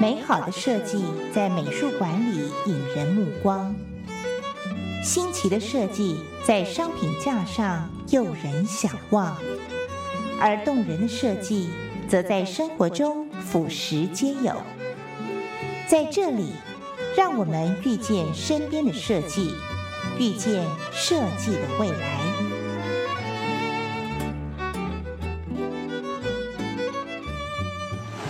美好的设计在美术馆里引人目光，新奇的设计在商品架上诱人想望，而动人的设计则在生活中俯拾皆有。在这里，让我们遇见身边的设计，遇见设计的未来。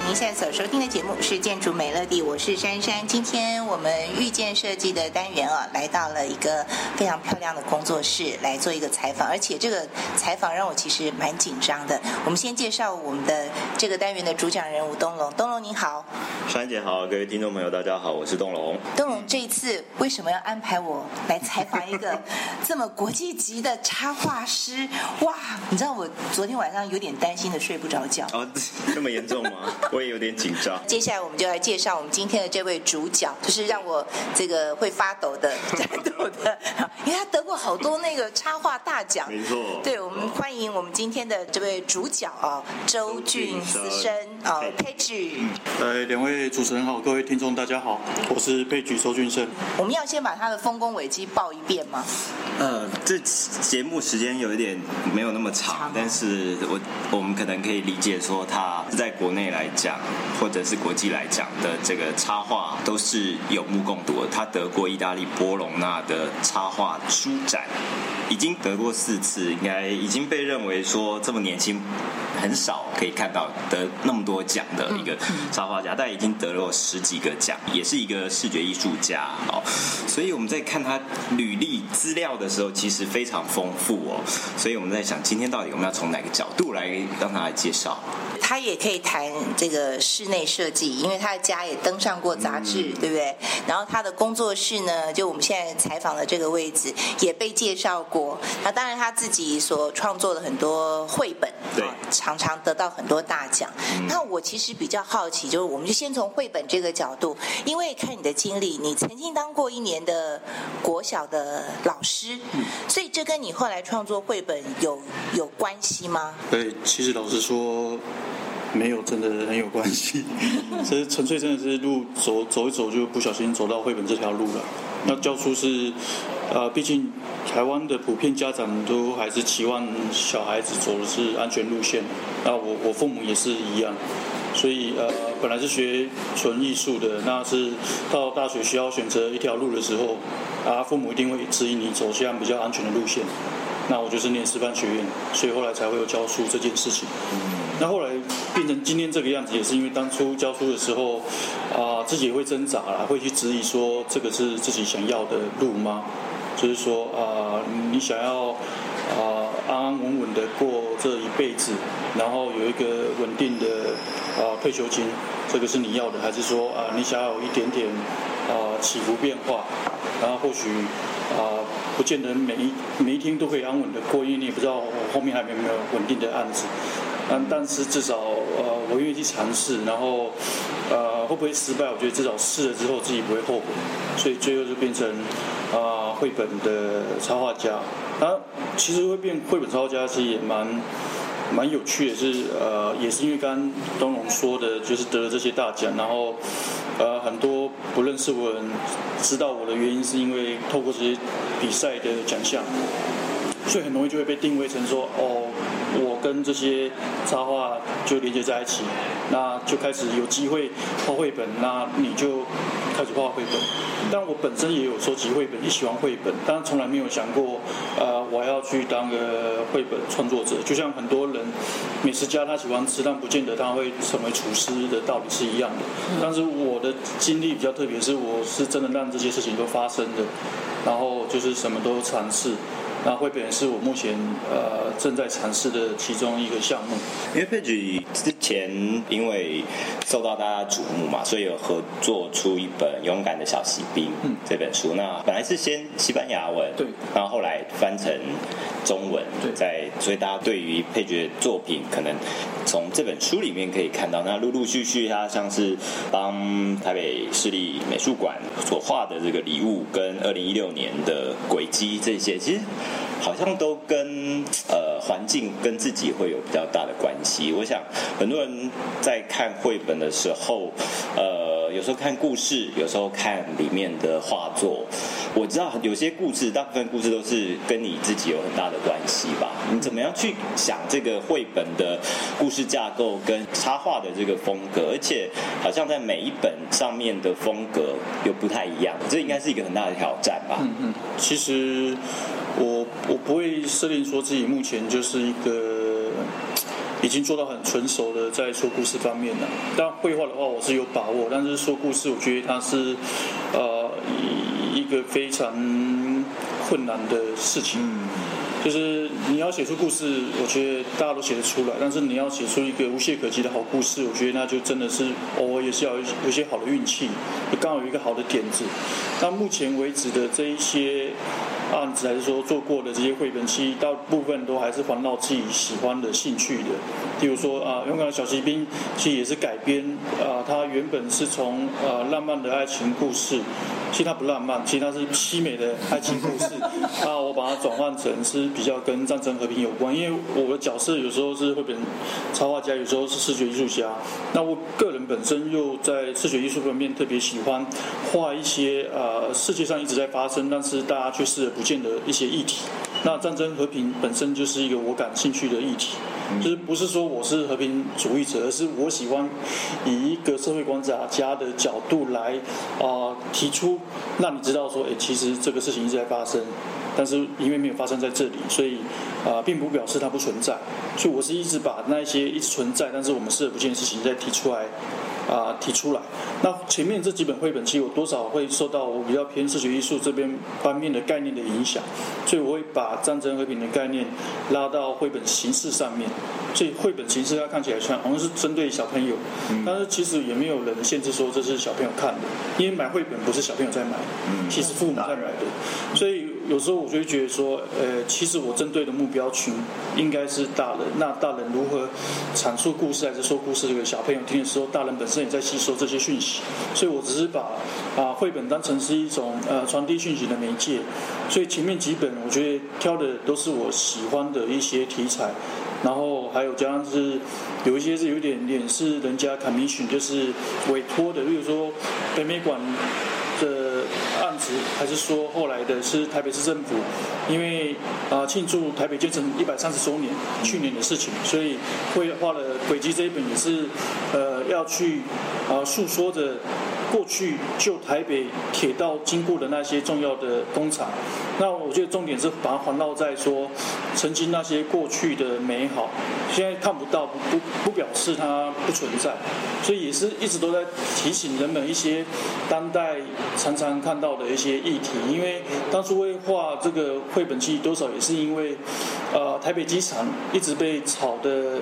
您现在所收听的节目是《建筑美乐地》，我是珊珊。今天我们遇见设计的单元啊，来到了一个非常漂亮的工作室来做一个采访，而且这个采访让我其实蛮紧张的。我们先介绍我们的这个单元的主讲人吴东龙，东龙您好。珊姐好，各位听众朋友大家好，我是东龙。东龙这一次为什么要安排我来采访一个 这么国际级的插画师？哇，你知道我昨天晚上有点担心的睡不着觉。哦，这么严重吗？我也有点紧张。接下来我们就来介绍我们今天的这位主角，就是让我这个会发抖的、颤抖的，因为他得过好多那个插画大奖。没错。对，我们欢迎我们今天的这位主角啊，周俊思生啊，佩菊。呃，两位。主持人好，各位听众大家好，我是佩举周俊生。我们要先把他的丰功伟绩报一遍吗？呃，这节目时间有一点没有那么长，但是我我们可能可以理解说，他在国内来讲，或者是国际来讲的这个插画都是有目共睹的。他得过意大利波隆纳的插画书展，已经得过四次，应该已经被认为说这么年轻。很少可以看到得那么多奖的一个插画家，但已经得了十几个奖，也是一个视觉艺术家哦。所以我们在看他履历资料的时候，其实非常丰富哦。所以我们在想，今天到底我们要从哪个角度来让他来介绍？他也可以谈这个室内设计，因为他的家也登上过杂志，对不对？然后他的工作室呢，就我们现在采访的这个位置也被介绍过。那当然他自己所创作的很多绘本，对。常常得到很多大奖。那我其实比较好奇，就是我们就先从绘本这个角度，因为看你的经历，你曾经当过一年的国小的老师，所以这跟你后来创作绘本有有关系吗？对，其实老实说，没有真的很有关系。其实纯粹真的是路走走一走，就不小心走到绘本这条路了。那教书是，呃，毕竟台湾的普遍家长都还是期望小孩子走的是安全路线。那我我父母也是一样，所以呃，本来是学纯艺术的，那是到大学需要选择一条路的时候，啊，父母一定会指引你走向比较安全的路线。那我就是念师范学院，所以后来才会有教书这件事情。那后来变成今天这个样子，也是因为当初教书的时候，啊，自己会挣扎啦，会去质疑说这个是自己想要的路吗？就是说啊，你想要啊安安稳稳的过这一辈子，然后有一个稳定的啊退休金，这个是你要的，还是说啊你想要有一点点啊起伏变化，然后或许啊不见得每一每一天都可以安稳的过，因为你也不知道后面还有没有稳定的案子。但但是至少呃，我愿意去尝试，然后呃，会不会失败？我觉得至少试了之后自己不会后悔，所以最后就变成啊，绘本的插画家。啊，其实会变绘本插画家其实也蛮蛮有趣的，是呃，也是因为刚刚东龙说的，就是得了这些大奖，然后呃，很多不认识我的人知道我的原因，是因为透过这些比赛的奖项。所以很容易就会被定位成说，哦，我跟这些插画就连接在一起，那就开始有机会画绘本，那你就开始画绘本。但我本身也有收集绘本，也喜欢绘本，但从来没有想过，呃，我要去当个绘本创作者。就像很多人美食家他喜欢吃，但不见得他会成为厨师的道理是一样的。但是我的经历比较特别，是我是真的让这些事情都发生的，然后就是什么都尝试。那绘本是我目前呃正在尝试的其中一个项目。因为佩吉之前因为受到大家瞩目嘛，所以有合作出一本《勇敢的小骑兵》这本书。那本来是先西班牙文，对，然后后来翻成中文，对，在所以大家对于配角作品可能从这本书里面可以看到，那陆陆续续他像是帮台北市立美术馆所画的这个礼物，跟二零一六年的轨迹这些，其实。好像都跟呃环境跟自己会有比较大的关系。我想很多人在看绘本的时候，呃，有时候看故事，有时候看里面的画作。我知道有些故事，大部分故事都是跟你自己有很大的关系吧？你怎么样去想这个绘本的故事架构跟插画的这个风格？而且好像在每一本上面的风格又不太一样，这应该是一个很大的挑战吧？嗯嗯，其实我我不会设定说自己目前就是一个已经做到很纯熟的在说故事方面了。但绘画的话，我是有把握，但是说故事，我觉得它是呃一个非常困难的事情。就是你要写出故事，我觉得大家都写得出来，但是你要写出一个无懈可击的好故事，我觉得那就真的是偶尔也是要有有些好的运气，刚好有一个好的点子。到目前为止的这一些案子，还是说做过的这些绘本，其实大部分都还是环绕自己喜欢的兴趣的。比如说啊，勇敢的小骑兵其实也是改编啊，它原本是从呃浪漫的爱情故事，其实它不浪漫，其实它是凄美的爱情故事。那，我把它转换成是比较跟战争和平有关，因为我的角色有时候是绘本插画家，有时候是视觉艺术家。那我个人本身又在视觉艺术方面特别喜欢画一些呃世界上一直在发生，但是大家却视而不见的一些议题。那战争和平本身就是一个我感兴趣的议题，就是不是说我是和平主义者，而是我喜欢以一个社会观察家的角度来啊提出，让你知道说，哎，其实这个事情一直在发生。但是因为没有发生在这里，所以啊，并不表示它不存在。所以我是一直把那些一直存在，但是我们视而不见的事情再提出来啊，提出来。那前面这几本绘本，其实有多少会受到我比较偏视觉艺术这边方面的概念的影响，所以我会把战争和平的概念拉到绘本形式上面。所以绘本形式它看起来像好像是针对小朋友，但是其实也没有人限制说这是小朋友看的，因为买绘本不是小朋友在买，其实父母在买的，所以。有时候我就会觉得说，呃，其实我针对的目标群应该是大人。那大人如何阐述故事还是说故事给小朋友听的时候，大人本身也在吸收这些讯息。所以我只是把啊绘本当成是一种呃传递讯息的媒介。所以前面几本我觉得挑的都是我喜欢的一些题材，然后还有加上是有一些是有点点是人家 commission 就是委托的，例如说北美馆。案子还是说后来的是台北市政府，因为啊庆祝台北建成一百三十周年，去年的事情，所以会画了《轨迹》这一本也是呃要去啊诉说着过去旧台北铁道经过的那些重要的工厂。那我觉得重点是把它环绕在说曾经那些过去的美好，现在看不到不不表示它不存在，所以也是一直都在提醒人们一些当代常常看到的一些议题。因为当初会画这个绘本其实多少也是因为，呃，台北机场一直被炒的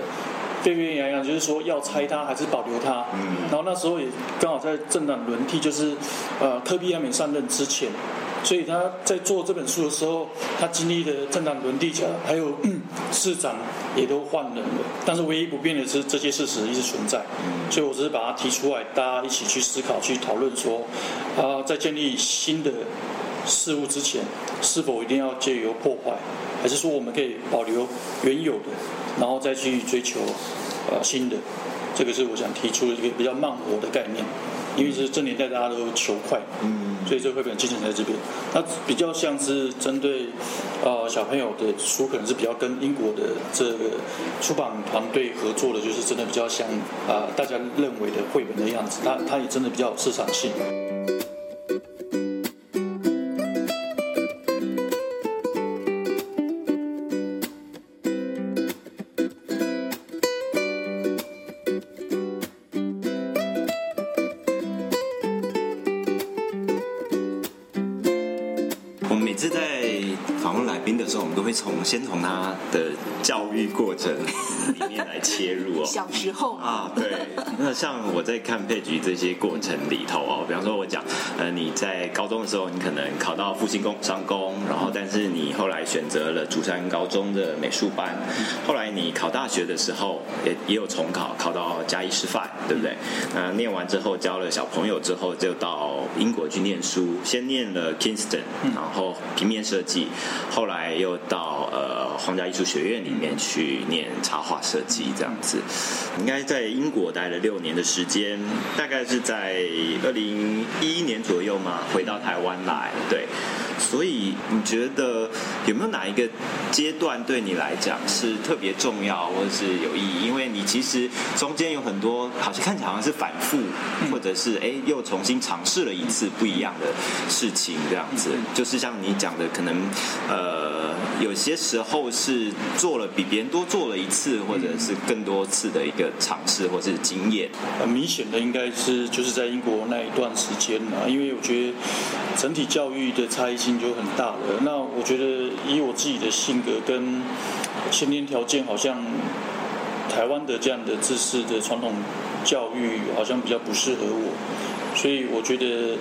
沸沸扬扬，就是说要拆它还是保留它。嗯。然后那时候也刚好在政党轮替，就是呃，特别还没上任之前。所以他在做这本书的时候，他经历的政党轮替，还有 市长也都换人了。但是唯一不变的是，这些事实一直存在。所以我只是把它提出来，大家一起去思考、去讨论，说啊，在建立新的事物之前，是否一定要借由破坏，还是说我们可以保留原有的，然后再去追求呃新的？这个是我想提出的一个比较慢活的概念。因为是这年代大家都求快，嗯，所以这绘本精神在这边，那比较像是针对呃小朋友的书，可能是比较跟英国的这个出版团队合作的，就是真的比较像啊大家认为的绘本的样子，它它也真的比较有市场性。先从他的教育过程里面来切入哦。小时候啊，对。那像我在看配局这些过程里头哦，比方说我讲，呃，你在高中的时候，你可能考到复兴工商工，然后但是你后来选择了竹山高中的美术班，后来你考大学的时候也也有重考，考到嘉义师范，对不对？那念完之后教了小朋友之后，就到英国去念书，先念了 Kingston，然后平面设计，后来。来又到呃皇家艺术学院里面去念插画设计，这样子。应该在英国待了六年的时间，大概是在二零一一年左右嘛，回到台湾来，对。所以你觉得有没有哪一个阶段对你来讲是特别重要或者是有意义？因为你其实中间有很多，好像看起来好像是反复，或者是哎又重新尝试了一次不一样的事情，这样子。就是像你讲的，可能呃有些时候是做了比别人多做了一次，或者是更多次的一个尝试或是经验。很明显的应该是就是在英国那一段时间啊，因为我觉得整体教育的差异就很大了。那我觉得以我自己的性格跟先天条件，好像台湾的这样的知识的传统教育好像比较不适合我，所以我觉得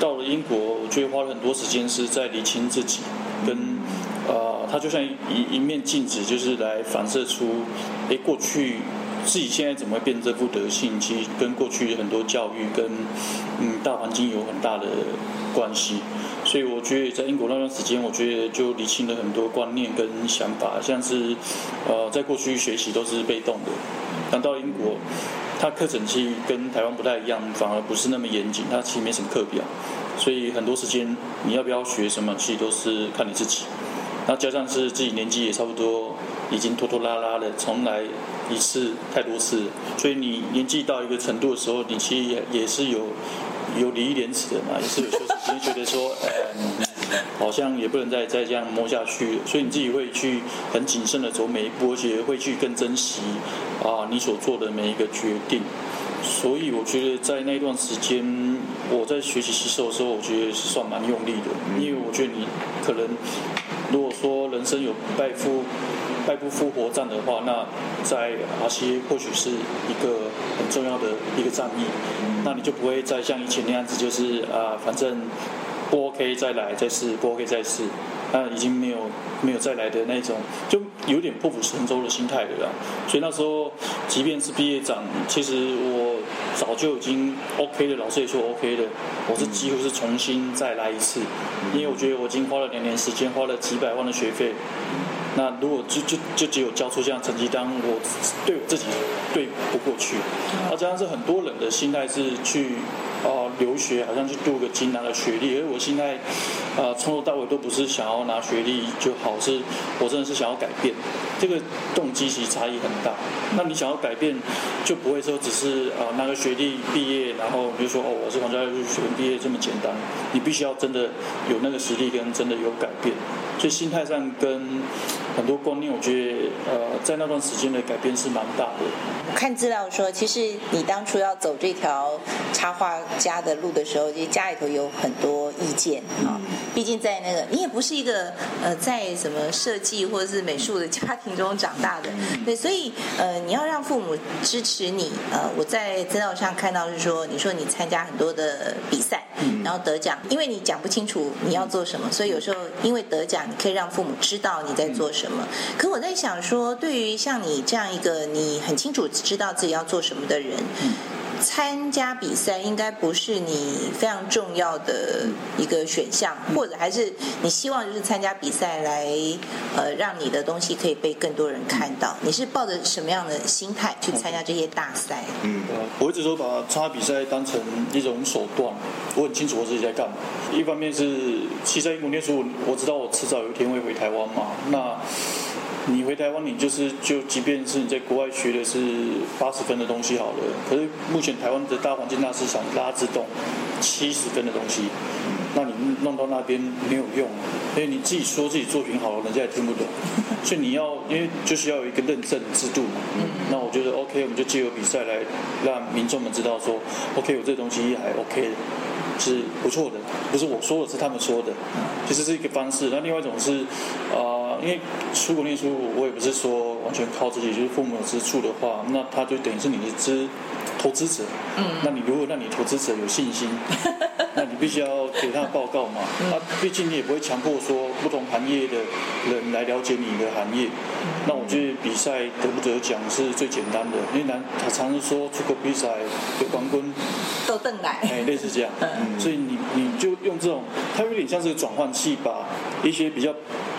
到了英国，我觉得花了很多时间是在理清自己，跟呃，它就像一一面镜子，就是来反射出，哎，过去自己现在怎么会变这副德性，其实跟过去很多教育跟嗯大环境有很大的关系。所以我觉得在英国那段时间，我觉得就理清了很多观念跟想法，像是，呃，在过去学习都是被动的，但到英国，它课程其实跟台湾不太一样，反而不是那么严谨，它其实没什么课表，所以很多时间你要不要学什么，其实都是看你自己。那加上是自己年纪也差不多，已经拖拖拉拉的，从来一次太多次，所以你年纪到一个程度的时候，你其实也也是有。有礼义廉耻的嘛，也是有休息，因为觉得说，嗯，好像也不能再再这样摸下去，所以你自己会去很谨慎的走每一步，而且会去更珍惜啊你所做的每一个决定。所以我觉得在那段时间，我在学习吸收的时候，我觉得是算蛮用力的，因为我觉得你可能如果说人生有拜夫。败不复活战的话，那在阿西或许是一个很重要的一个战役，那你就不会再像以前那样子，就是啊，反正不 OK 再来再试，不 OK 再试，那已经没有没有再来的那种，就有点破釜沉舟的心态了啦。所以那时候，即便是毕业长，其实我早就已经 OK 的，老师也说 OK 的，我是几乎是重新再来一次，因为我觉得我已经花了两年时间，花了几百万的学费。那如果就就就只有交出这样成绩单，我对我自己对不过去。而这样是很多人的心态是去啊留学，好像去镀个金拿了学历，而我现在啊从头到尾都不是想要拿学历就好，是我真的是想要改变。这个动机其实差异很大。那你想要改变，就不会说只是啊拿个学历毕业，然后比如说哦我是皇家艺术学院毕业这么简单。你必须要真的有那个实力，跟真的有改变。所以心态上跟很多观念，我觉得呃，在那段时间的改变是蛮大的。看资料说，其实你当初要走这条插画家的路的时候，其实家里头有很多意见啊。毕竟在那个，你也不是一个呃，在什么设计或者是美术的家庭中长大的，对，所以呃，你要让父母支持你。呃，我在资料上看到是说，你说你参加很多的比赛，然后得奖，因为你讲不清楚你要做什么，所以有时候因为得奖，你可以让父母知道你在做什么。可我在想说，对于像你这样一个你很清楚知道自己要做什么的人。参加比赛应该不是你非常重要的一个选项，或者还是你希望就是参加比赛来呃让你的东西可以被更多人看到。你是抱着什么样的心态去参加这些大赛？嗯，我一直都把参加比赛当成一种手段。我很清楚我自己在干嘛。一方面是其实在英国念书，我知道我迟早有一天会回台湾嘛。那你回台湾，你就是就，即便是你在国外学的是八十分的东西好了，可是目前台湾的大环境大市场拉自动七十分的东西，那你弄到那边没有用，因为你自己说自己作品好了，人家也听不懂，所以你要因为就是要有一个认证制度嘛。那我觉得 OK，我们就借由比赛来让民众们知道说，OK，我这东西还 OK，是不错的，不是我说的，是他们说的，其实是一个方式。那另外一种是啊。因为出国念书，我也不是说完全靠自己，就是父母有资助的话，那他就等于是你的资投资者。嗯。那你如果让你投资者有信心，那你必须要给他报告嘛。那毕竟你也不会强迫说不同行业的人来了解你的行业。那我觉得比赛得不得奖是最简单的，因为男他常常说出国比赛有冠军都邓来，哎，类似这样。嗯。所以你你就用这种，它有点像是个转换器，把一些比较。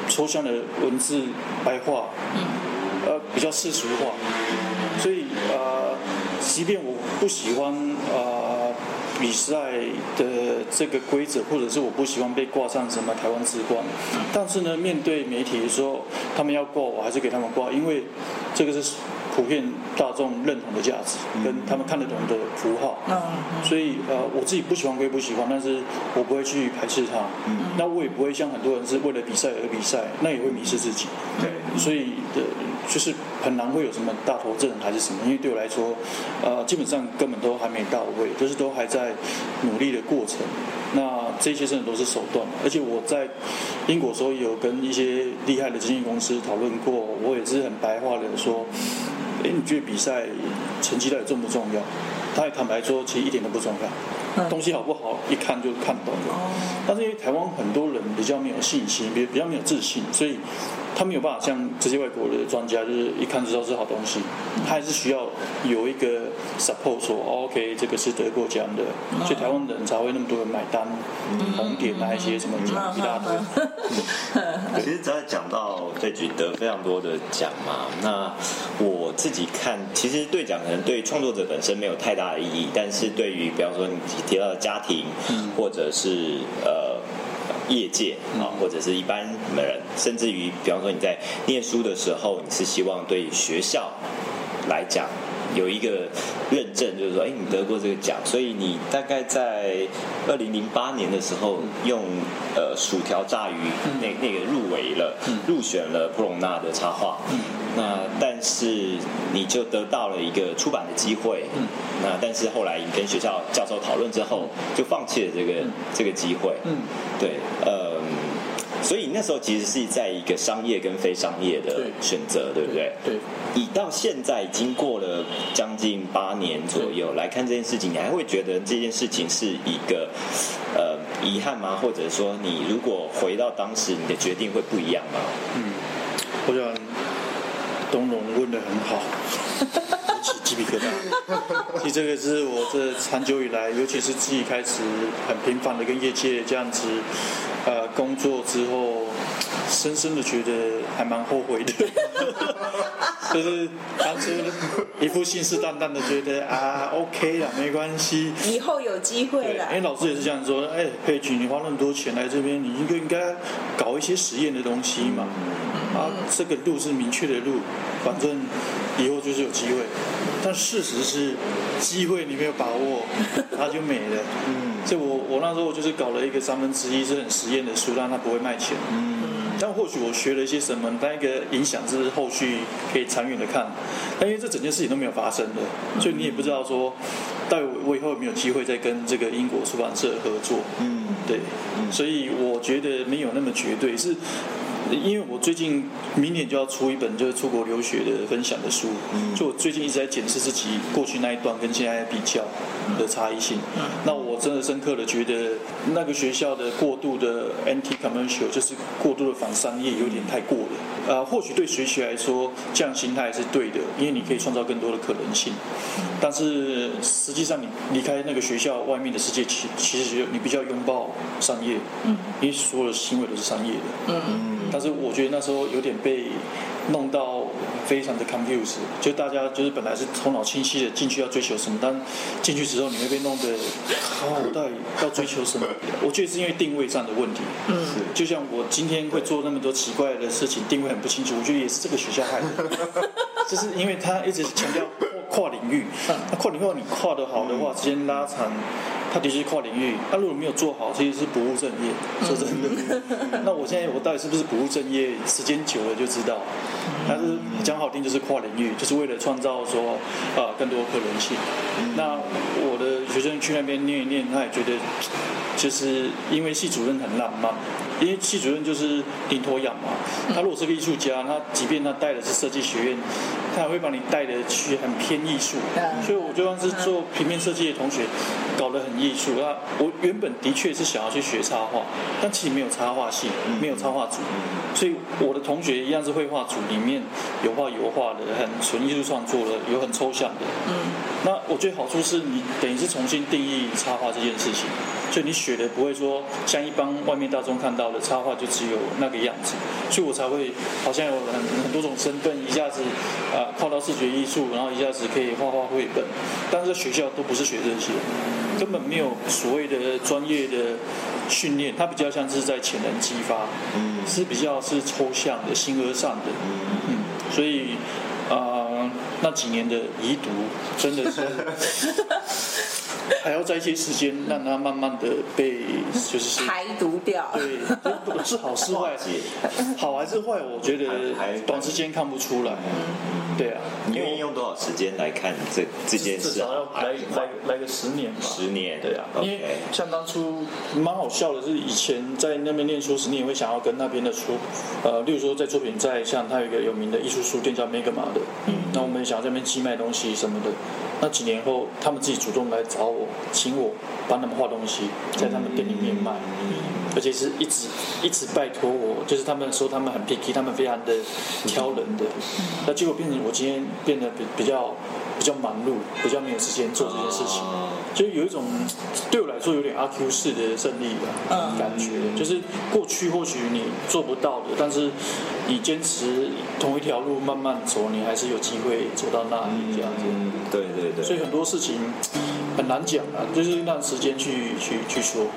抽象的文字白话，呃，比较世俗化，所以呃，即便我不喜欢呃比赛的这个规则，或者是我不喜欢被挂上什么台湾之冠，但是呢，面对媒体的时候，他们要挂我还是给他们挂，因为这个是普遍大众认同的价值，跟他们看得懂的符号。所以呃，我自己不喜欢归不喜欢，但是我不会去排斥它。嗯那我也不会像很多人是为了比赛而比赛，那也会迷失自己。对，所以的就是很难会有什么大头症还是什么，因为对我来说，呃，基本上根本都还没到位，就是都还在努力的过程。那这些真的都是手段，而且我在英国时候有跟一些厉害的经纪公司讨论过，我也是很白话的说，哎，你觉得比赛成绩到底重不重要？他也坦白说，其实一点都不重要，东西好不好一看就看懂了。但是因为台湾很多人比较没有信心，比比较没有自信，所以。他没有办法像这些外国的专家，就是一看就知道是好东西。他还是需要有一个 support，说 OK，这个是得过奖的，所以台湾人才会那么多人买单，红点啊一些什么奖一大堆。其实只要讲到对举得非常多的奖嘛，那我自己看，其实兑奖可能对创作者本身没有太大的意义，但是对于比方说你提到的家庭，或者是呃。业界啊，或者是一般人，甚至于，比方说你在念书的时候，你是希望对学校来讲有一个认证，就是说，哎，你得过这个奖，所以你大概在二零零八年的时候，用呃薯条炸鱼那那个入围了，入选了布隆纳的插画。那但是你就得到了一个出版的机会。那但是后来你跟学校教授讨论之后，就放弃了这个这个机会。嗯，对，呃，所以那时候其实是在一个商业跟非商业的选择，对不对？对。以到现在已经过了将近八年左右来看这件事情，你还会觉得这件事情是一个呃遗憾吗？或者说你如果回到当时，你的决定会不一样吗？嗯，我想东龙问的很好。鸡皮疙瘩。其实这个是我这长久以来，尤其是自己开始很频繁的跟业界这样子，呃，工作之后，深深的觉得还蛮后悔的。就是当初一副信誓旦旦的觉得啊，OK 了，没关系，以后有机会了。哎，老师也是这样说，哎，佩君，你花那么多钱来这边，你应该应该搞一些实验的东西嘛。啊，这个路是明确的路，反正以后就是有机会。但事实是，机会你没有把握，它就没了。嗯，所以我我那时候就是搞了一个三分之一是很实验的书，让它不会卖钱。嗯，但或许我学了一些什么，但一个影响是后续可以长远的看。但因为这整件事情都没有发生的，所以你也不知道说，到底我以后有没有机会再跟这个英国出版社合作。嗯，对，所以我觉得没有那么绝对是。因为我最近明年就要出一本就是出国留学的分享的书，嗯就我最近一直在检视自己过去那一段跟现在比较的差异性。嗯那我真的深刻的觉得那个学校的过度的 anti commercial 就是过度的反商业有点太过了。呃，或许对学习来说这样心态是对的，因为你可以创造更多的可能性。但是实际上你离开那个学校外面的世界，其其实你比较拥抱商业，因为所有的行为都是商业的。嗯嗯。但是我觉得那时候有点被弄到非常的 confused，就大家就是本来是头脑清晰的进去要追求什么，但进去之后你会被弄得，哦，我到底要追求什么？我觉得是因为定位上的问题。嗯，就像我今天会做那么多奇怪的事情，定位很不清楚，我觉得也是这个学校害的。就是因为他一直强调跨领域，那跨领域你跨得好的话，时间拉长。他的确是跨领域，他如果没有做好，其实是不务正业。说真的，那我现在我到底是不是不务正业？时间久了就知道。但是讲好听就是跨领域，就是为了创造说啊更多可能性。那我的学生去那边念一念，他也觉得，就是因为系主任很浪漫。因为系主任就是领头羊嘛，他如果是个艺术家，他即便他带的是设计学院，他也会把你带的去很偏艺术。所以我就算是做平面设计的同学，搞得很艺术。那我原本的确是想要去学插画，但其实没有插画系，没有插画组，所以我的同学一样是绘画组里面有画油画的，很纯艺术创作的，有很抽象的。嗯，那我觉得好处是你等于是重新定义插画这件事情，所以你学的不会说像一般外面大众看到。的插画就只有那个样子，所以我才会好像有很很多种身份，一下子啊靠到视觉艺术，然后一下子可以画画绘本，但是在学校都不是学这些，根本没有所谓的专业的训练，它比较像是在潜能激发，嗯是比较是抽象的、形而上的，嗯嗯，所以啊、那几年的遗毒真的是。还要在一些时间让它慢慢的被就是排毒掉。对，就是好是坏，好还是坏，我觉得还短时间看不出来。对啊，你愿意用多少时间来看这这件事至少要啊？来来来个十年吧。十年，对啊，因为像当初蛮好笑的是，以前在那边念书时，你也会想要跟那边的书，呃，例如说在作品在像它有一个有名的艺术书店叫 Mega 马的，嗯，那我们也想要在那边寄卖东西什么的。那几年后，他们自己主动来找我，请我帮他们画东西，在他们店里面卖，而且是一直一直拜托我，就是他们说他们很 picky，他们非常的挑人的，那结果变成我今天变得比比较比较忙碌，比较没有时间做这件事情。哦就有一种对我来说有点阿 Q 式的胜利吧，嗯感觉就是过去或许你做不到的，但是你坚持同一条路慢慢走，你还是有机会走到那里这样子。嗯，对对对，所以很多事情很难讲啊，就是让时间去去去说。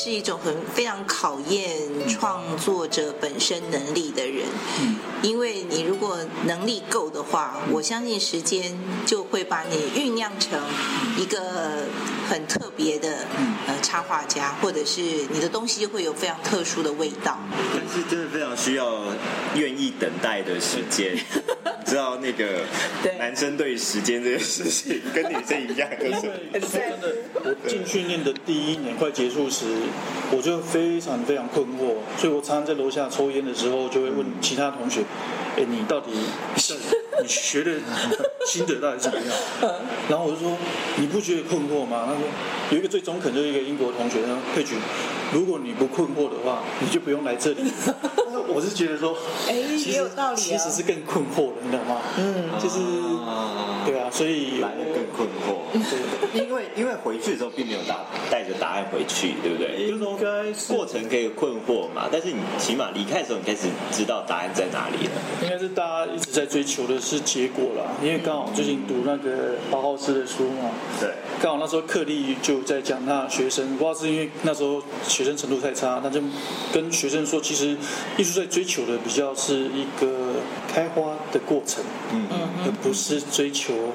是一种很非常考验创作者本身能力的人，嗯因为你如果能力够的话，我相信时间就会把你酝酿成一个很特别的呃插画家，或者是你的东西就会有非常特殊的味道。但是真的非常需要愿意等待的时间。知道那个男生对时间这件事情跟女生一样，就是因为说真的，我进训练的第一年快结束时，我就非常非常困惑，所以我常常在楼下抽烟的时候，就会问其他同学：“哎，你到底是你学的心得到底怎么样？” 然后我就说：“你不觉得困惑吗？”他说：“有一个最中肯，就是一个英国同学，他说佩菊，如果你不困惑的话，你就不用来这里。”我是觉得说，哎其实也有道理啊其实是更困惑的，你知道吗？嗯，就是对啊，所以来的更困惑。对。因为因为回去的时候并没有答带着答案回去，对不对？就是说应该是过程可以困惑嘛，但是你起码离开的时候，你开始知道答案在哪里了。应该是大家一直在追求的是结果啦，因为刚好最近读那个包浩斯的书嘛，对，刚好那时候克利就在讲他学生，不知道是因为那时候学生程度太差，他就跟学生说，其实艺术在追求的比较是一个开花的过程，嗯。而不是追求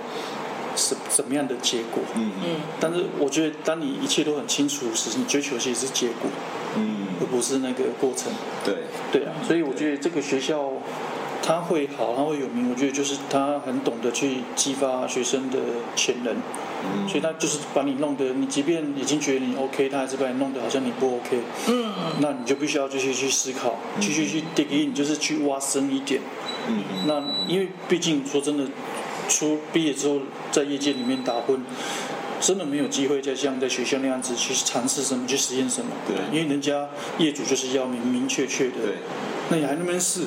什怎么样的结果。嗯。嗯，但是我觉得，当你一切都很清楚时，你追求其实是结果，嗯，而不是那个过程。对，对啊，所以我觉得这个学校它会好，他会有名。我觉得就是他很懂得去激发学生的潜能，嗯所以他就是把你弄得，你即便已经觉得你 OK，他还是把你弄得好像你不 OK。嗯，那你就必须要继续去思考，继续去 dig in，就是去挖深一点。嗯那因为毕竟说真的，出毕业之后在业界里面打混，真的没有机会再像在学校那样子去尝试什么，去实验什么。对因为人家业主就是要明明确确的。对。那你还那边试，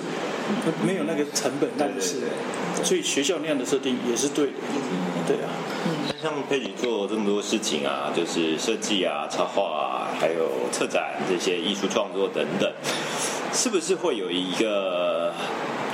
没有那个成本让你试对对，所以学校那样的设定也是对的。对啊，像佩奇做这么多事情啊，就是设计啊、插画啊，还有策展这些艺术创作等等，是不是会有一个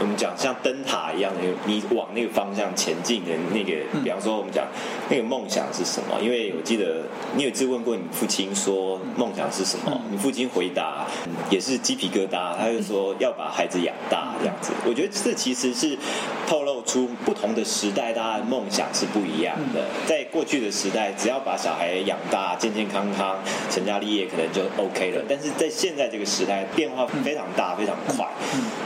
我们讲像灯塔一样的，你往那个方向前进的那个，比方说我们讲那个梦想是什么？因为我记得你有一次问过你父亲说梦想是什么，你父亲回答也是鸡皮疙瘩，他就说要把孩子养大这样子。我觉得这其实是透露出不同的时代，大家的梦想是不一样的。在过去的时代，只要把小孩养大、健健康康、成家立业，可能就 OK 了。但是在现在这个时代，变化非常大、非常快，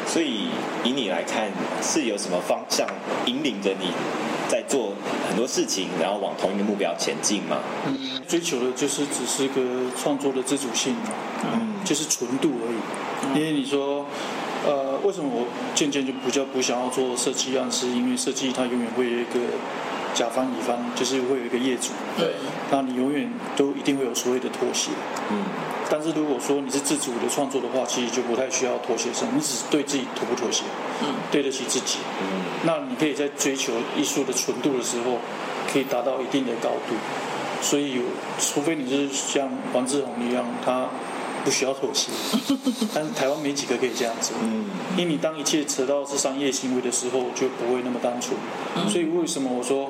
所以以你来看，是有什么方向引领着你在做很多事情，然后往同一个目标前进吗？追求的就是只是个创作的自主性，嗯，就是纯度而已。因为你说，呃，为什么我渐渐就比较不想要做设计案？是因为设计它永远会有一个甲方乙方，就是会有一个业主，对，那你永远都一定会有所谓的妥协。嗯，但是如果说你是自主的创作的话，其实就不太需要妥协什么，你只是对自己妥不妥协，嗯，对得起自己。嗯，那你可以在追求艺术的纯度的时候，可以达到一定的高度。所以，除非你是像王志宏一样，他不需要妥协，但是台湾没几个可以这样子。嗯，因为你当一切扯到是商业行为的时候，就不会那么单纯。所以为什么我说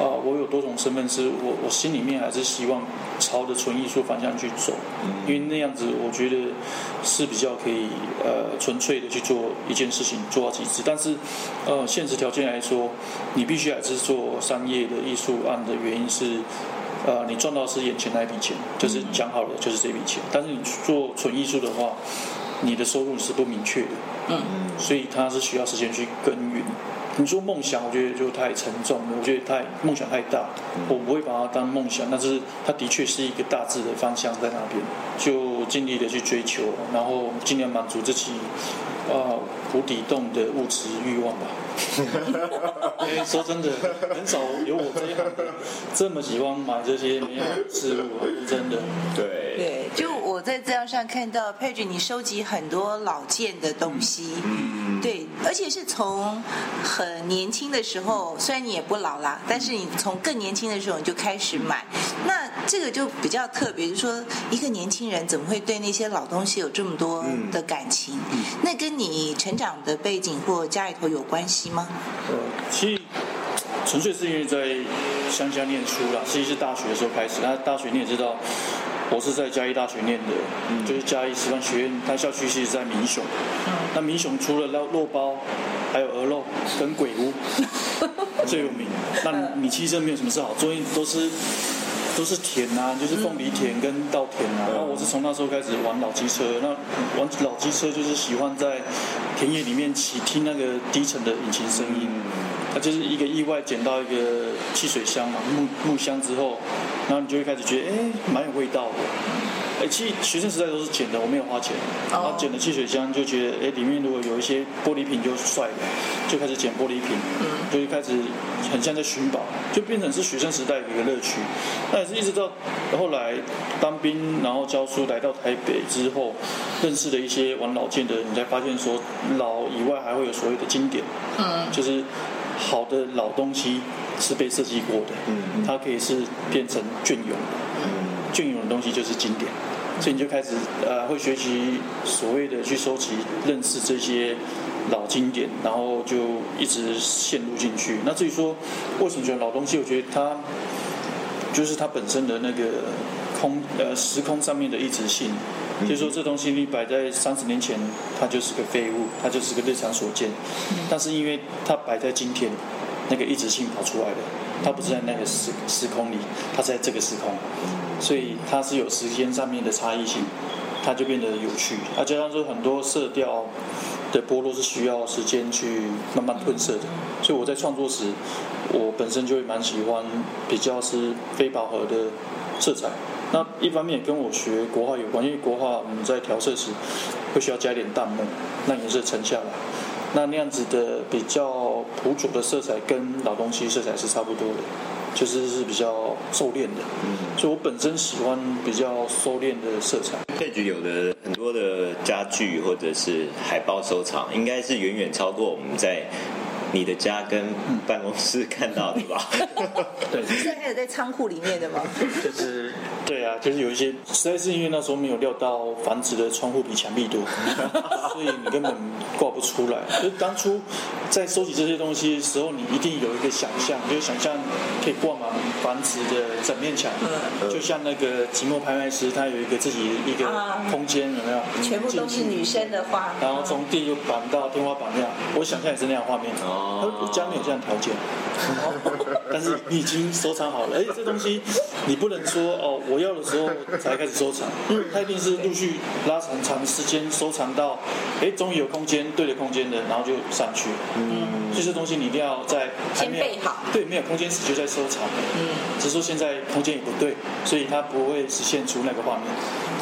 啊、我有多种身份，是我我心里面还是希望朝着纯艺术方向去走，因为那样子我觉得是比较可以呃纯粹的去做一件事情做到极致。但是呃现实条件来说，你必须还是做商业的艺术案的原因是。呃，你赚到是眼前那一笔钱，就是讲好了就是这笔钱。但是你做纯艺术的话，你的收入是不明确的，嗯，所以它是需要时间去耕耘。你说梦想，我觉得就太沉重了，我觉得太梦想太大，我不会把它当梦想，但是它的确是一个大致的方向在那边，就尽力的去追求，然后尽量满足自己啊无底洞的物质欲望吧。因为说真的，很少有我这样的这么喜欢买这些没有的事物啊，是真的。对，对，就我在资料上看到，Page 你收集很多老件的东西，嗯，对，而且是从很年轻的时候，虽然你也不老啦，但是你从更年轻的时候你就开始买，那这个就比较特别，就是说一个年轻人怎么会对那些老东西有这么多的感情？那跟你成长的背景或家里头有关系吗？呃，其实纯粹是因为在乡下念书啦，其实是大学的时候开始。那大学你也知道，我是在嘉义大学念的，嗯就是嘉义师范学院，它校区其实在民雄。那民雄除了肉肉包，还有鹅肉跟鬼屋 最有名。那米其实没有什么事好做，因为都是。都是田啊，就是凤梨田跟稻田啊。然后我是从那时候开始玩老机车，那玩老机车就是喜欢在田野里面骑，听那个低沉的引擎声音。它就是一个意外捡到一个汽水箱嘛，木木箱之后，然后你就会开始觉得，哎，蛮有味道的。哎，其实学生时代都是捡的，我没有花钱。然后捡了汽水箱，就觉得，哎，里面如果有一些玻璃瓶就帅了，就开始捡玻璃瓶，就会开始很像在寻宝，就变成是学生时代的一个乐趣。那也是一直到后来当兵，然后教书，来到台北之后，认识了一些玩老件的人，你才发现说，老以外还会有所谓的经典，嗯，就是好的老东西是被设计过的，嗯它可以是变成隽永，嗯。隽永的东西就是经典，所以你就开始呃会学习所谓的去收集、认识这些老经典，然后就一直陷入进去。那至于说为什么喜欢老东西，我觉得它就是它本身的那个空呃时空上面的一直性。就是说，这东西你摆在三十年前，它就是个废物，它就是个日常所见。但是因为它摆在今天，那个一直性跑出来了，它不是在那个时时空里，它是在这个时空，所以它是有时间上面的差异性，它就变得有趣。啊，加上说很多色调的剥落是需要时间去慢慢褪色的，所以我在创作时，我本身就会蛮喜欢比较是非饱和的色彩。那一方面也跟我学国画有关，因为国画我们在调色时会需要加一点淡墨，让颜色沉下来。那那样子的比较朴拙的色彩跟老东西色彩是差不多的，就是是比较收敛的。所以我本身喜欢比较收敛的色彩。配局有的很多的家具或者是海报收藏，应该是远远超过我们在你的家跟办公室看到的吧？对，现在还有在仓库里面的吗？就是对啊，就是有一些，实在是因为那时候没有料到房子的窗户比墙壁多，所以你根本挂不出来。就是当初在收集这些东西的时候，你一定有一个想象，就是想象可以挂满房子的整面墙，就像那个寂寞拍卖师，他有一个自己一个啊空间，有没有？全部都是女生的画，然后从地板到天花板那样，我想象也是那样画面。哦我家没有这样条件，但是你已经收藏好了。而且这东西你不能说哦，我要的时候才开始收藏，它一定是陆续拉长长时间收藏到，哎，终于有空间对的空间的，然后就上去。嗯，这些东西你一定要在先备好，对，没有空间时就在收藏。嗯，只是说现在空间也不对，所以它不会实现出那个画面。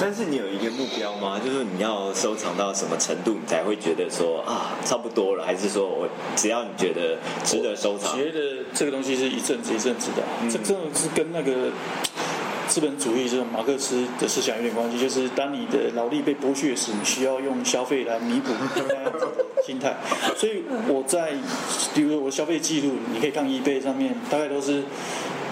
但是你有一个目标吗？就是你要收藏到什么程度，你才会觉得说啊，差不多了？还是说我只要你觉得值得收藏？觉得这个东西是一阵子一阵子的，这真的是跟那个资本主义这种马克思的思想有点关系。就是当你的劳力被剥削时，你需要用消费来弥补那样子的心态。所以我在，比如说我消费记录，你可以看 eBay 上面，大概都是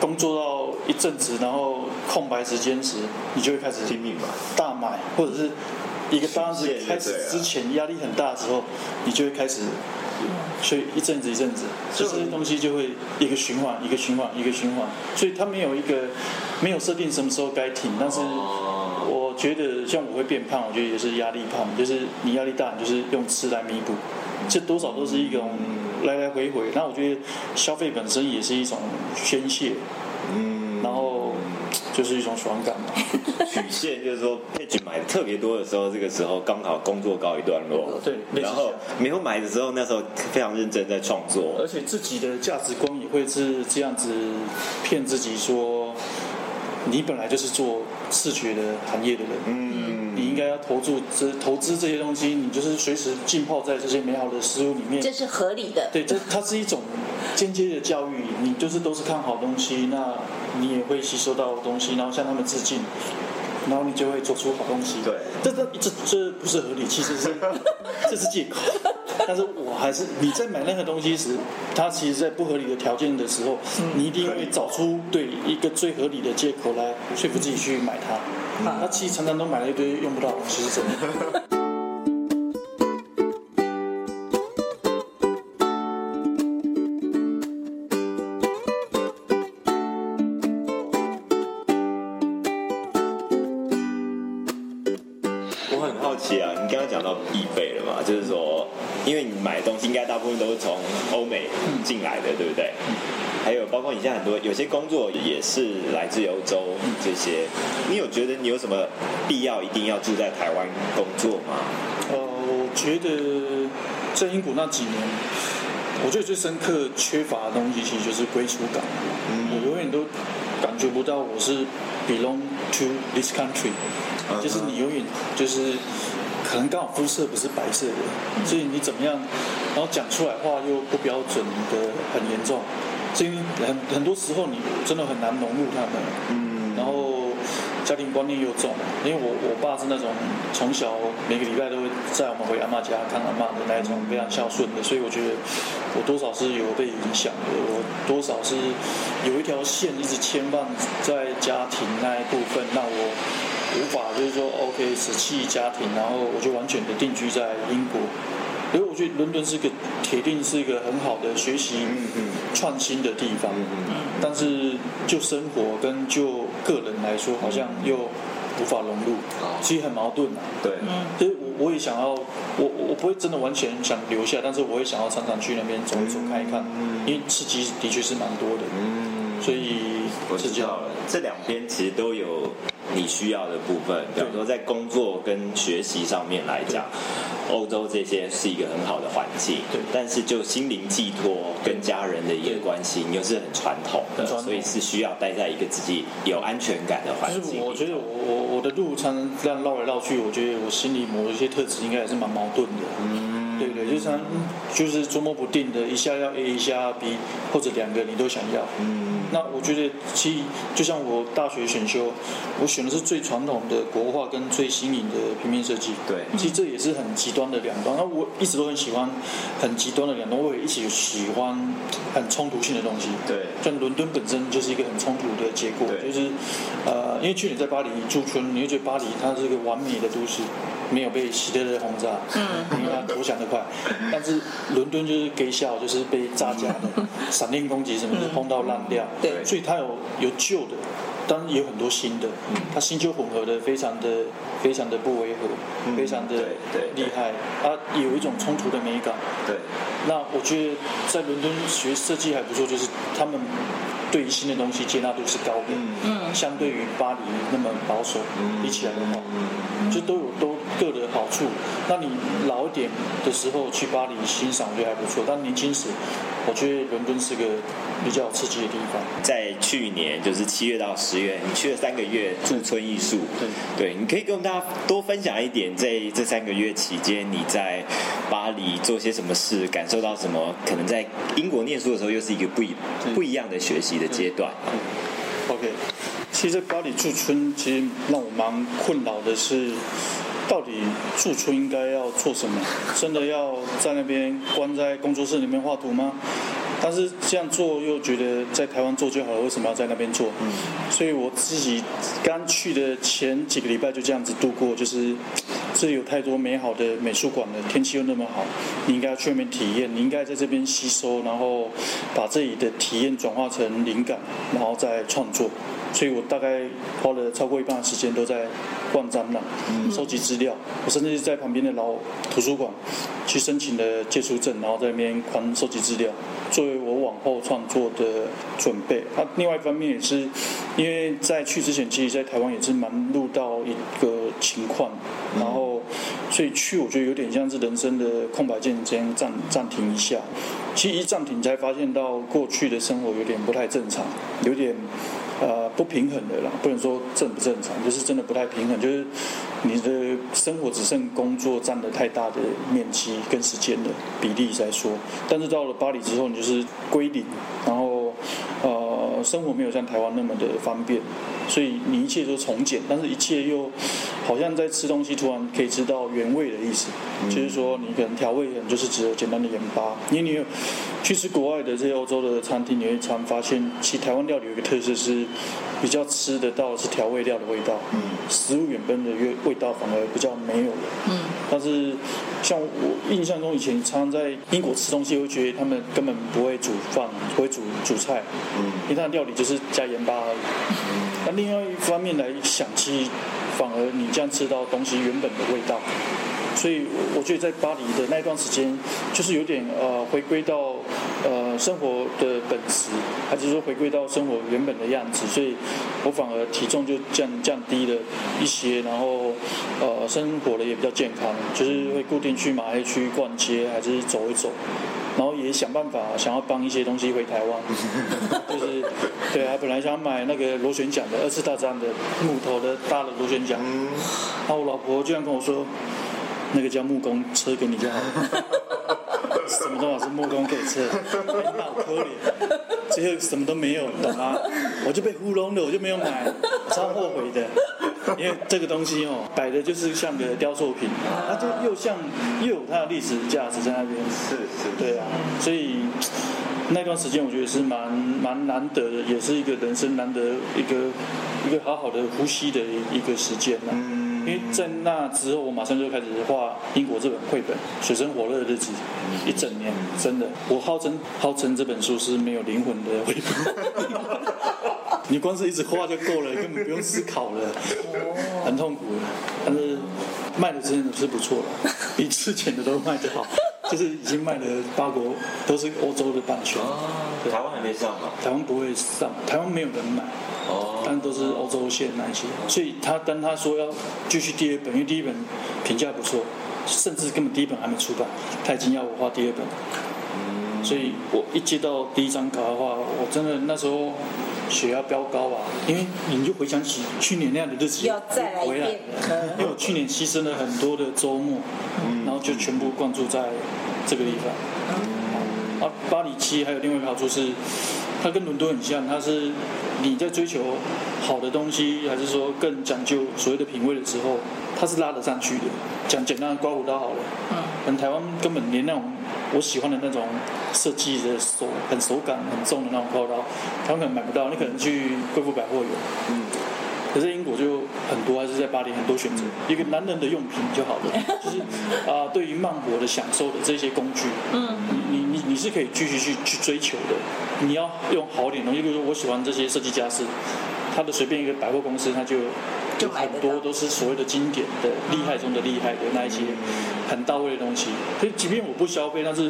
工作到一阵子，然后空白时间时，你就会开始拼命买大买，或者是一个单子开始之前压力很大的时候，你就会开始。所以一阵子一阵子，这些东西就会一个循环，一个循环，一个循环。所以它没有一个没有设定什么时候该停。但是我觉得像我会变胖，我觉得也是压力胖，就是你压力大，你就是用吃来弥补。这多少都是一种来来回回。那我觉得消费本身也是一种宣泄。嗯，然后就是一种爽感嘛。曲线就是说，配置买的特别多的时候，这个时候刚好工作告一段落。对，然后没有买的时候，那时候非常认真在创作，而且自己的价值观也会是这样子骗自己说，你本来就是做视觉的行业的人，嗯，你应该要投注这投资这些东西，你就是随时浸泡在这些美好的事物里面，这是合理的。对，这它是一种间接的教育，你就是都是看好东西，那你也会吸收到东西，然后向他们致敬。然后你就会做出好东西。对，这这这这不是合理，其实是 这是借口。但是我还是你在买任何东西时，它其实在不合理的条件的时候，你一定会找出对一个最合理的借口来说服自己去买它。那其实常常都买了一堆用不到东西，是真的。都是从欧美进来的，对不对？还有包括你现在很多有些工作也是来自欧洲这些，你有觉得你有什么必要一定要住在台湾工作吗？呃，我觉得在英国那几年，我觉得最深刻缺乏的东西其实就是归属感。我永远都感觉不到我是 belong to this country。就是你永远就是可能刚好肤色不是白色的，所以你怎么样，然后讲出来话又不标准的很严重，所以很很多时候你真的很难融入他们。嗯，然后家庭观念又重，因为我我爸是那种从小每个礼拜都会载我们回阿妈家看阿妈的那一种非常孝顺的，所以我觉得我多少是有被影响的，我多少是有一条线一直牵绊在家庭那一部分，那我。无法就是说，OK，舍弃家庭，然后我就完全的定居在英国。因为我觉得伦敦是个铁定是一个很好的学习、创新的地方。但是就生活跟就个人来说，好像又无法融入，其实很矛盾啊。对，所以我我也想要，我我不会真的完全想留下，但是我也想要常常去那边走一走、看一看，因为刺激的确是蛮多的。嗯，所以我知道了，这两边其实都有。你需要的部分，比如说在工作跟学习上面来讲，欧洲这些是一个很好的环境。对，但是就心灵寄托跟家人的一个关系，你又是很传统的，所以是需要待在一个自己有安全感的环境。我觉得我我我的路程这样绕来绕去，我觉得我心里某一些特质应该也是蛮矛盾的。嗯，对对，就像就是捉摸不定的，一下要 A，一下要 B，或者两个你都想要。嗯。那我觉得，其实就像我大学选修，我选的是最传统的国画跟最新颖的平面设计。对，其实这也是很极端的两端。那我一直都很喜欢很极端的两端，我也一起喜欢很冲突性的东西。对，像伦敦本身就是一个很冲突的结果，就是呃，因为去年在巴黎驻村，你会觉得巴黎它是一个完美的都市，没有被希特勒轰炸，嗯，因为他投降的快。但是伦敦就是给笑，就是被炸家的 闪电攻击什么的轰到烂掉。对，所以它有有旧的，当然也有很多新的，它新旧混合的非常的非常的不违和，非常的厉害，它有一种冲突的美感。对，那我觉得在伦敦学设计还不错，就是他们对于新的东西接纳度是高的，嗯，相对于巴黎那么保守比起来的话，就都有都各的好处。那你老一点的时候去巴黎欣赏，我觉得还不错。但年轻时，我觉得伦敦是个比较刺激的地方。在去年就是七月到十月，你去了三个月驻村艺术，对，对，你可以跟我们大家多分享一点，在这三个月期间你在巴黎做些什么事，感受到什么？可能在英国念书的时候又是一个不一不一样的学习的阶段。OK，其实巴黎驻村其实让我蛮困扰的是。到底驻村应该要做什么？真的要在那边关在工作室里面画图吗？但是这样做又觉得在台湾做就好了，为什么要在那边做？所以我自己刚去的前几个礼拜就这样子度过，就是 这里有太多美好的美术馆了，天气又那么好，你应该要去那边体验，你应该在这边吸收，然后把这里的体验转化成灵感，然后再创作。所以我大概花了超过一半的时间都在逛展览、收集资料。我甚至是在旁边的老图书馆去申请了借书证，然后在那边狂收集资料，作为我往后创作的准备。那另外一方面也是，因为在去之前，其实在台湾也是蛮录到一个情况，然后所以去我觉得有点像是人生的空白键，先暂暂停一下。其实一暂停才发现到过去的生活有点不太正常，有点。呃，不平衡的啦，不能说正不正常，就是真的不太平衡，就是你的生活只剩工作占了太大的面积跟时间的比例在说，但是到了巴黎之后，你就是归零，然后呃，生活没有像台湾那么的方便。所以你一切都从简，但是一切又好像在吃东西，突然可以吃到原味的意思。就是说，你可能调味可能就是只有简单的盐巴。因为你有去吃国外的这些欧洲的餐厅，你会常发现，其实台湾料理有一个特色是比较吃得到是调味料的味道。嗯。食物原本的味味道反而比较没有了。嗯。但是像我印象中以前常常在英国吃东西，会觉得他们根本不会煮饭，不会煮煮菜。嗯。因为他的料理就是加盐巴而已。那另外一方面来想，其实反而你这样吃到东西原本的味道，所以我觉得在巴黎的那段时间，就是有点呃回归到呃生活的本质，还是说回归到生活原本的样子，所以我反而体重就降降低了一些，然后呃生活的也比较健康，就是会固定去马黑区逛街，还是走一走。然后也想办法想要帮一些东西回台湾，就是对啊，本来想买那个螺旋桨的二次大战的木头的大的螺旋桨，然后我老婆居然跟我说，那个叫木工车给你就好了，什么都是木工给车，好可怜，最后什么都没有，懂吗？我就被糊弄了，我就没有买，超后悔的。因为这个东西哦，摆的就是像个雕塑品，它就又像又有它的历史价值在那边。是是。对啊，所以那段时间我觉得是蛮蛮难得的，也是一个人生难得一个一个好好的呼吸的一个时间呐。嗯。因为在那之后，我马上就开始画英国这本绘本《水深火热的日子》，一整年，真的，我号称号称这本书是没有灵魂的绘本。你光是一直画就够了，根本不用思考了，很痛苦。但是卖的真的是不错了，比之前的都卖得好，就是已经卖了八国，都是欧洲的版权。台湾还没上吗？台湾不会上，台湾没有人买。哦。但都是欧洲线那些，所以他当他说要继续第二本，因为第一本评价不错，甚至根本第一本还没出版，他已经要我画第二本。嗯。所以我一接到第一张卡的话，我真的那时候。血压飙高啊！因为你就回想起去年那样的日子，要再来一遍。因为我去年牺牲了很多的周末，然后就全部灌注在这个地方。啊，巴黎七还有另外一个好处是，它跟伦敦很像，它是你在追求好的东西，还是说更讲究所谓的品味的时候，它是拉得上去的。讲简单的刮胡刀好了，嗯，可能台湾根本连那种。我喜欢的那种设计的手很手感很重的那种刮刀，台湾可能买不到，你可能去贵妇百货有。嗯。可是英国就很多，还是在巴黎很多选择，一个男人的用品就好了，就是啊，对于慢活的享受的这些工具，嗯，你你是可以继续去去追求的。你要用好点东西，比如说我喜欢这些设计家是，他的随便一个百货公司，他就就很多都是所谓的经典的、厉害中的厉害的那一些很到位的东西。所以，即便我不消费，但是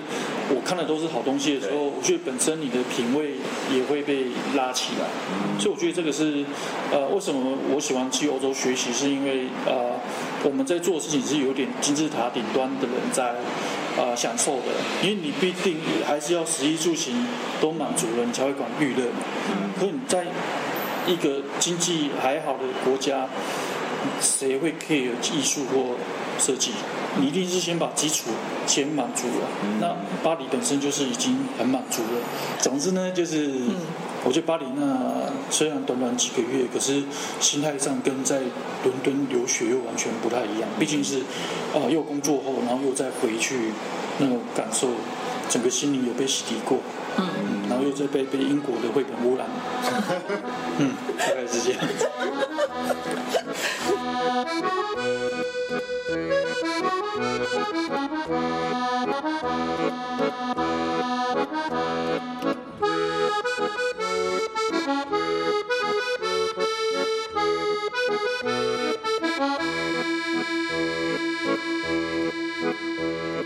我看的都是好东西的时候，我觉得本身你的品味也会被拉起来。所以，我觉得这个是呃，为什么我喜欢去欧洲学习，是因为呃，我们在做的事情是有点金字塔顶端的人在呃享受的，因为你必定还是要食衣住行都满足了，你才会管娱乐嘛。可你在一个经济还好的国家，谁会 care 艺术或设计？你一定是先把基础先满足了。那巴黎本身就是已经很满足了。总之呢，就是我觉得巴黎那虽然短短几个月，可是心态上跟在伦敦留学又完全不太一样。毕竟是啊，又工作后，然后又再回去那种感受，整个心灵有被洗涤过。嗯，然后又在被被英国的绘本污染。嗯，大概是这样。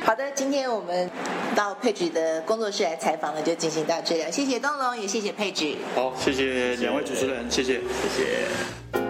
好的，今天我们到佩举的工作室来采访了，就进行到这里了。谢谢东龙，也谢谢佩举。好，谢谢两位主持人，谢谢。谢谢。